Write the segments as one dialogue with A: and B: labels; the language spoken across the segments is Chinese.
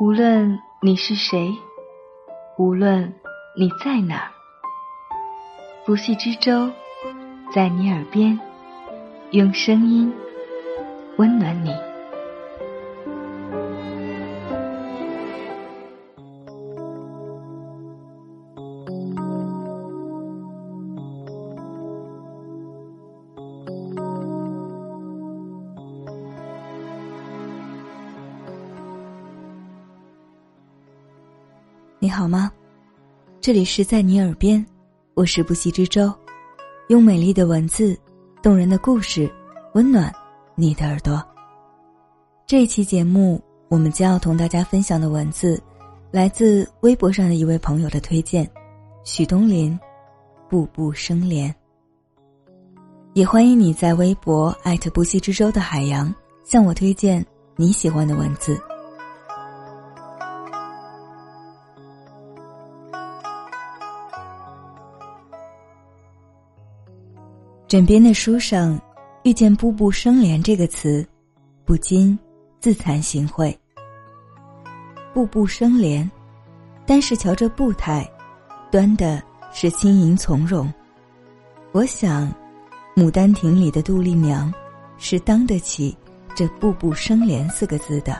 A: 无论你是谁，无论你在哪儿，不系之舟在你耳边，用声音温暖你。
B: 你好吗？这里是在你耳边，我是不息之舟，用美丽的文字、动人的故事，温暖你的耳朵。这期节目，我们将要同大家分享的文字，来自微博上的一位朋友的推荐，许东林，《步步生莲》。也欢迎你在微博艾特不息之舟的海洋，向我推荐你喜欢的文字。枕边的书上，遇见“步步生莲”这个词，不禁自惭形秽。步步生莲，单是瞧这步态，端的是轻盈从容。我想，《牡丹亭》里的杜丽娘，是当得起这“步步生莲”四个字的。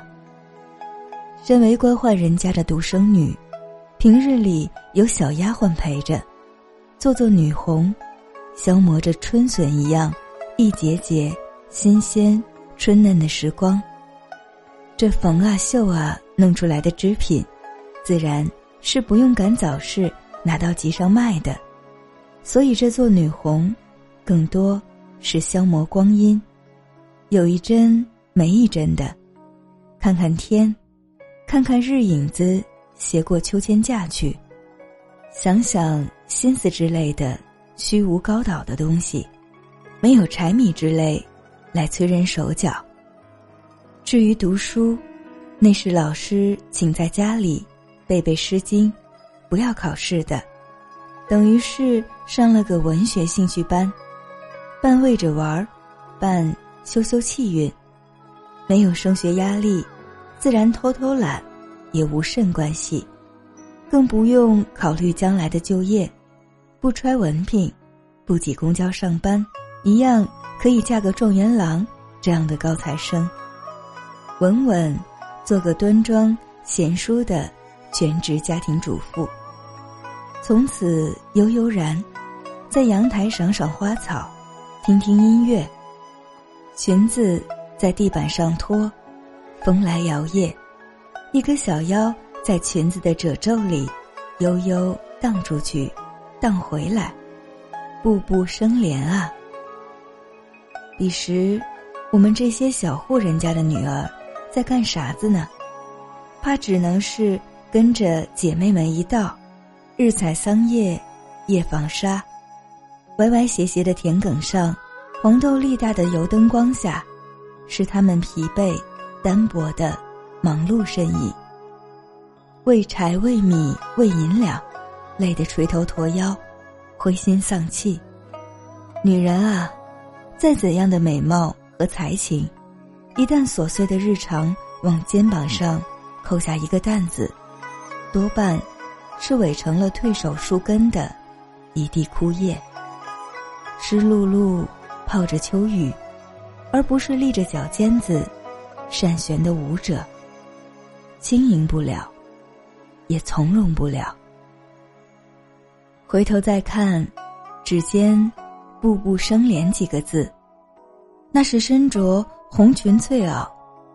B: 身为官宦人家的独生女，平日里有小丫鬟陪着，做做女红。消磨着春笋一样一节节新鲜春嫩的时光。这缝啊绣啊弄出来的织品，自然是不用赶早市拿到集上卖的，所以这做女红，更多是消磨光阴，有一针没一针的，看看天，看看日影子斜过秋千架去，想想心思之类的。虚无高岛的东西，没有柴米之类来催人手脚。至于读书，那是老师请在家里背背《诗经》，不要考试的，等于是上了个文学兴趣班，半为着玩儿，半修修气运。没有升学压力，自然偷偷懒也无甚关系，更不用考虑将来的就业。不揣文凭，不挤公交上班，一样可以嫁个状元郎这样的高材生。稳稳，做个端庄贤淑的全职家庭主妇。从此悠悠然，在阳台赏赏花草，听听音乐。裙子在地板上拖，风来摇曳，一个小腰在裙子的褶皱里悠悠荡出去。荡回来，步步生莲啊！彼时，我们这些小户人家的女儿，在干啥子呢？怕只能是跟着姐妹们一道，日采桑叶，夜纺纱，歪歪斜斜的田埂上，黄豆粒大的油灯光下，是他们疲惫、单薄的忙碌身影。为柴、为米、为银两。累得垂头驼腰，灰心丧气。女人啊，再怎样的美貌和才情，一旦琐碎的日常往肩膀上扣下一个担子，多半是萎成了退守树根的一地枯叶。湿漉漉泡着秋雨，而不是立着脚尖子善旋的舞者，轻盈不了，也从容不了。回头再看，指尖“步步生莲”几个字，那是身着红裙翠袄，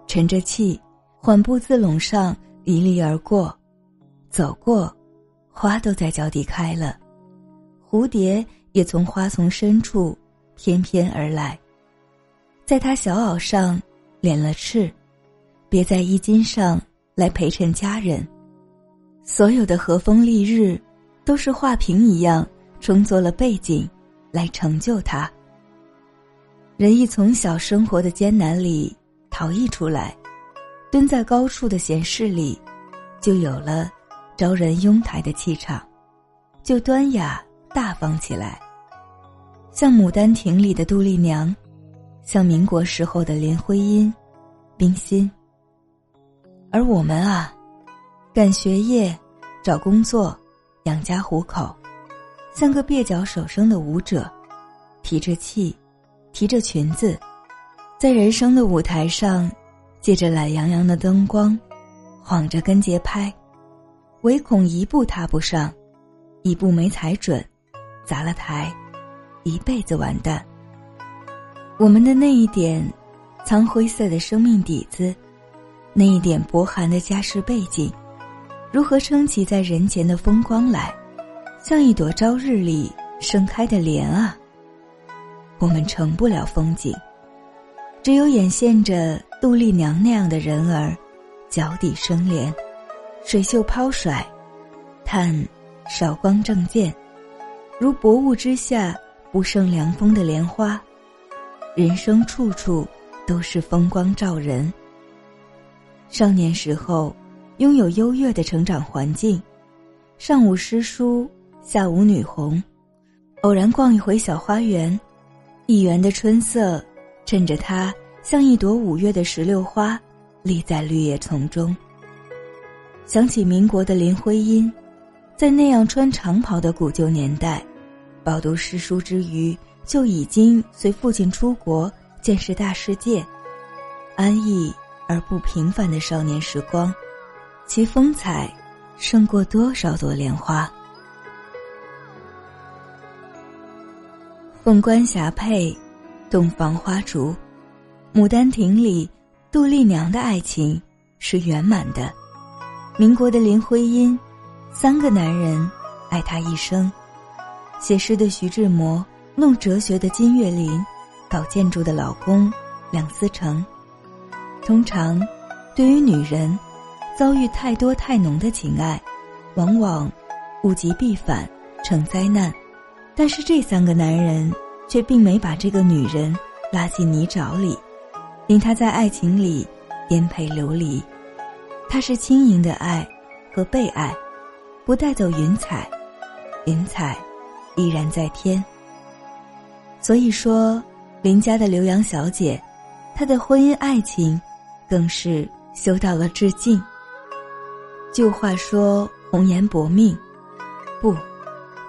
B: 沉着气，缓步自垄上离离而过，走过，花都在脚底开了，蝴蝶也从花丛深处翩翩而来，在他小袄上敛了翅，别在衣襟上来陪衬佳人，所有的和风丽日。都是画屏一样充作了背景，来成就他。人一从小生活的艰难里逃逸出来，蹲在高处的闲室里，就有了招人拥抬的气场，就端雅大方起来。像《牡丹亭》里的杜丽娘，像民国时候的林徽因、冰心。而我们啊，干学业、找工作、养家糊口，像个蹩脚手生的舞者，提着气，提着裙子，在人生的舞台上，借着懒洋洋的灯光，晃着跟节拍，唯恐一步踏不上，一步没踩准，砸了台，一辈子完蛋。我们的那一点苍灰色的生命底子，那一点薄寒的家世背景。如何撑起在人前的风光来，像一朵朝日里盛开的莲啊！我们成不了风景，只有眼现着杜丽娘那样的人儿，脚底生莲，水袖抛甩，叹韶光正渐，如薄雾之下不胜凉风的莲花。人生处处都是风光照人。少年时候。拥有优越的成长环境，上午诗书，下午女红。偶然逛一回小花园，一园的春色，衬着她像一朵五月的石榴花，立在绿叶丛中。想起民国的林徽因，在那样穿长袍的古旧年代，饱读诗书之余，就已经随父亲出国见识大世界，安逸而不平凡的少年时光。其风采，胜过多少朵莲花。凤冠霞帔，洞房花烛，牡丹亭里，杜丽娘的爱情是圆满的。民国的林徽因，三个男人爱她一生。写诗的徐志摩，弄哲学的金岳霖，搞建筑的老公梁思成。通常，对于女人。遭遇太多太浓的情爱，往往物极必反，成灾难。但是这三个男人却并没把这个女人拉进泥沼里，令她在爱情里颠沛流离。她是轻盈的爱和被爱，不带走云彩，云彩依然在天。所以说，林家的刘洋小姐，她的婚姻爱情，更是修到了至尽。旧话说红颜薄命，不，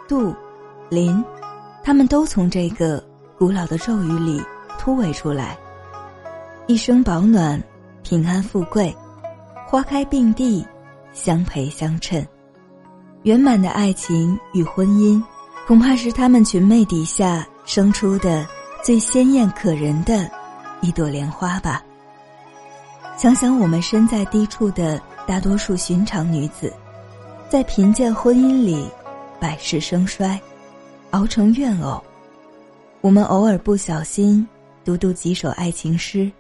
B: 杜、林，他们都从这个古老的咒语里突围出来。一生保暖，平安富贵，花开并蒂，相陪相衬，圆满的爱情与婚姻，恐怕是他们裙袂底下生出的最鲜艳可人的一朵莲花吧。想想我们身在低处的。大多数寻常女子，在贫贱婚姻里，百事生衰，熬成怨偶。我们偶尔不小心读读几首爱情诗，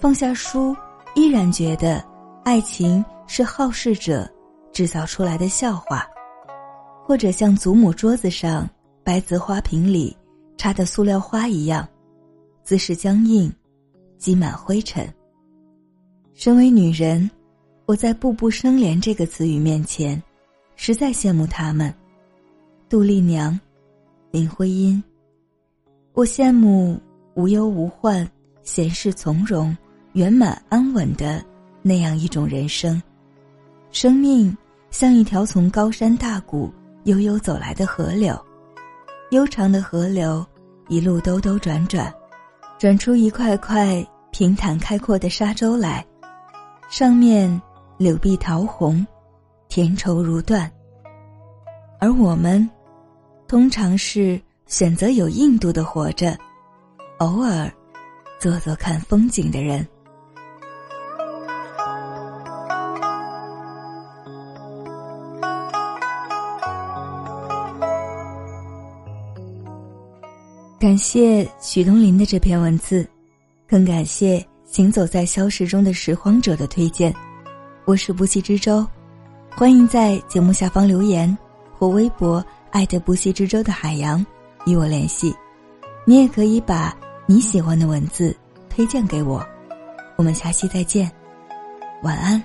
B: 放下书，依然觉得爱情是好事者制造出来的笑话，或者像祖母桌子上白瓷花瓶里插的塑料花一样，姿势僵硬，积满灰尘。身为女人。我在“步步生莲”这个词语面前，实在羡慕他们，杜丽娘、林徽因。我羡慕无忧无患、闲适从容、圆满安稳的那样一种人生。生命像一条从高山大谷悠悠走来的河流，悠长的河流一路兜兜转转，转出一块块平坦开阔的沙洲来，上面。柳碧桃红，甜稠如缎。而我们，通常是选择有硬度的活着，偶尔做做看风景的人。感谢许东林的这篇文字，更感谢行走在消逝中的拾荒者的推荐。我是不息之舟，欢迎在节目下方留言或微博艾特不息之舟的海洋与我联系。你也可以把你喜欢的文字推荐给我。我们下期再见，晚安。